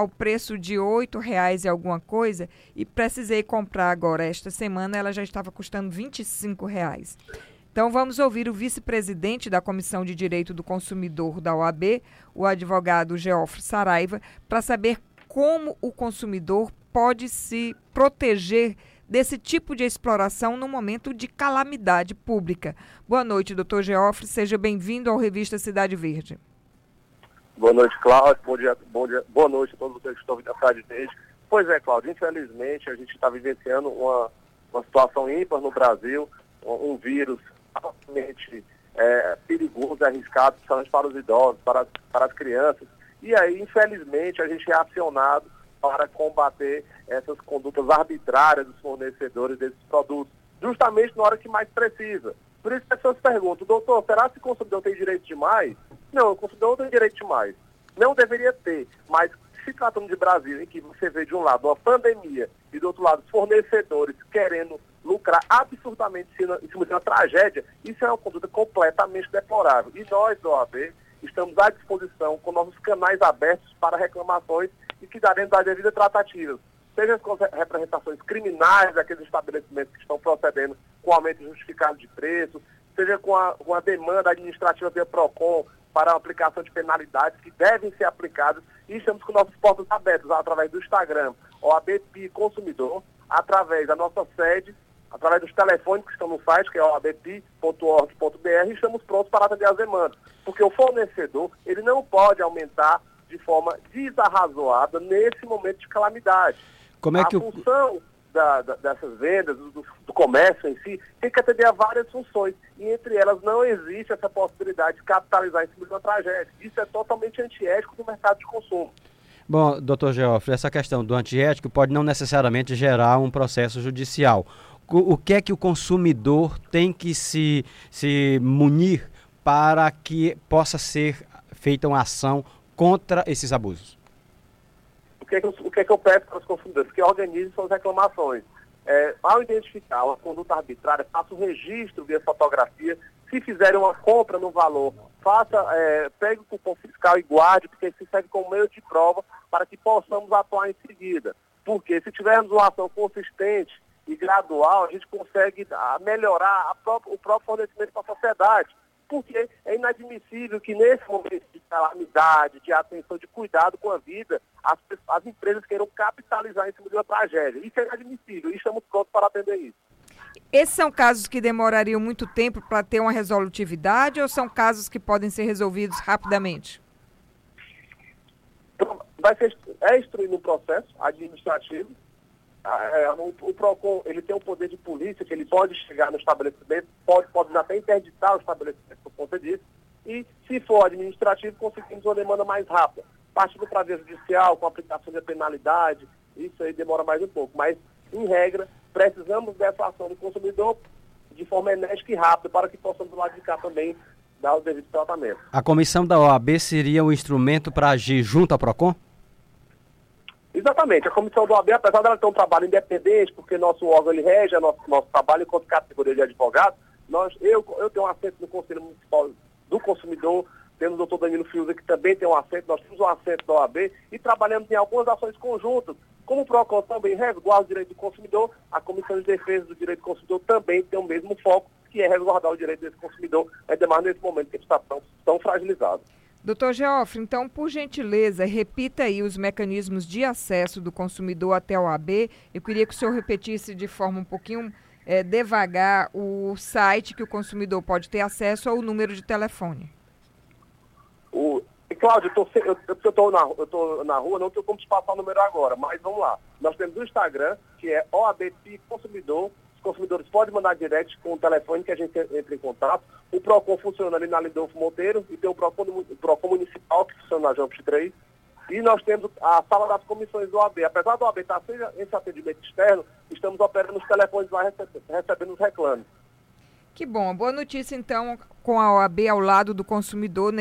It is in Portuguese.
ao preço de R$ reais e alguma coisa e precisei comprar agora esta semana, ela já estava custando R$ reais. Então vamos ouvir o vice-presidente da Comissão de Direito do Consumidor da OAB, o advogado Geoffrey Saraiva, para saber como o consumidor pode se proteger desse tipo de exploração no momento de calamidade pública. Boa noite, doutor Geoffrey. Seja bem-vindo ao Revista Cidade Verde. Boa noite, Cláudio. Bom dia, bom dia, boa noite a todos vocês que estão vindo a Cidade Verde. Pois é, Cláudio, infelizmente a gente está vivenciando uma, uma situação ímpar no Brasil, um, um vírus altamente é, perigoso, arriscado, principalmente para os idosos, para, para as crianças. E aí, infelizmente, a gente é acionado para combater essas condutas arbitrárias dos fornecedores desses produtos, justamente na hora que mais precisa. Por isso as pessoas perguntam, doutor, será que o consumidor tem direito demais? Não, o consumidor não tem direito demais. Não deveria ter, mas se tratando de Brasil, em que você vê de um lado uma pandemia e do outro lado fornecedores querendo lucrar absurdamente em cima de uma tragédia, isso é uma conduta completamente deplorável. E nós, do OAB, estamos à disposição com nossos canais abertos para reclamações e que daremos as devidas tratativas. Seja com representações criminais daqueles estabelecimentos que estão procedendo com aumento justificado de preço, seja com a, com a demanda administrativa via PROCON para a aplicação de penalidades que devem ser aplicadas e estamos com nossos portos abertos através do Instagram, OABP Consumidor, através da nossa sede através dos telefones que estão no site, que é o abp.org.br, e estamos prontos para atender as demandas. Porque o fornecedor, ele não pode aumentar de forma desarrazoada nesse momento de calamidade. Como é que a função da, da, dessas vendas, do, do, comércio em si, tem que atender a várias funções. E entre elas não existe essa possibilidade de capitalizar em cima de uma tragédia. Isso é totalmente antiético no mercado de consumo. Bom, doutor Geoffrey, essa questão do antiético pode não necessariamente gerar um processo judicial o que é que o consumidor tem que se, se munir para que possa ser feita uma ação contra esses abusos? Que é que eu, o que é que eu peço para os consumidores? Que organizem suas reclamações. É, ao identificar uma conduta arbitrária, faça o registro via fotografia. Se fizerem uma compra no valor, faça, é, pegue o cupom fiscal e guarde, porque isso serve como meio de prova para que possamos atuar em seguida. Porque se tivermos uma ação consistente e gradual, a gente consegue ah, melhorar própria, o próprio fornecimento para a sociedade. Porque é inadmissível que nesse momento de calamidade, de atenção, de cuidado com a vida, as, as empresas queiram capitalizar em cima de uma tragédia. Isso é inadmissível e estamos prontos para atender isso. Esses são casos que demorariam muito tempo para ter uma resolutividade ou são casos que podem ser resolvidos rapidamente? Vai ser, é instruído um processo administrativo é, o, o, PROCON ele tem o poder de polícia, que ele pode chegar no estabelecimento, pode, pode até interditar o estabelecimento por conta disso, e se for administrativo, conseguimos uma demanda mais rápida. Partindo para a via judicial, com aplicação de penalidade, isso aí demora mais um pouco. Mas, em regra, precisamos dessa ação do consumidor de forma enérgica e rápida para que possamos lá de cá também dar o devido tratamento. A comissão da OAB seria o instrumento para agir junto ao PROCON? Exatamente. A comissão do OAB, apesar dela ter um trabalho independente, porque nosso órgão ele rege nosso, nosso trabalho enquanto categoria de advogado, nós, eu, eu tenho um assento no Conselho Municipal do Consumidor, temos o doutor Danilo Fiuza, que também tem um assento, nós temos um assento da OAB e trabalhamos em algumas ações conjuntas. Como o PROCON também resguarda o direito do consumidor, a Comissão de Defesa do Direito do Consumidor também tem o mesmo foco, que é resguardar o direito desse consumidor, ainda mais nesse momento que ele está tão, tão fragilizado. Doutor Geoffre, então, por gentileza, repita aí os mecanismos de acesso do consumidor até o AB. Eu queria que o senhor repetisse de forma um pouquinho é, devagar o site que o consumidor pode ter acesso ou o número de telefone. O, Cláudio, eu estou na, eu na rua, não tenho como te passar o número agora, mas vamos lá. Nós temos o Instagram, que é OABP Consumidor, os consumidores podem mandar direct com o telefone que a gente entra em contato. O PROCON funciona ali na Lidolfo Monteiro e tem o PROCON, o PROCON Municipal que funciona na Jump 3. E nós temos a sala das comissões do OAB. Apesar do OAB estar sem esse atendimento externo, estamos operando os telefones lá recebendo os reclames. Que bom. Boa notícia, então, com a OAB ao lado do consumidor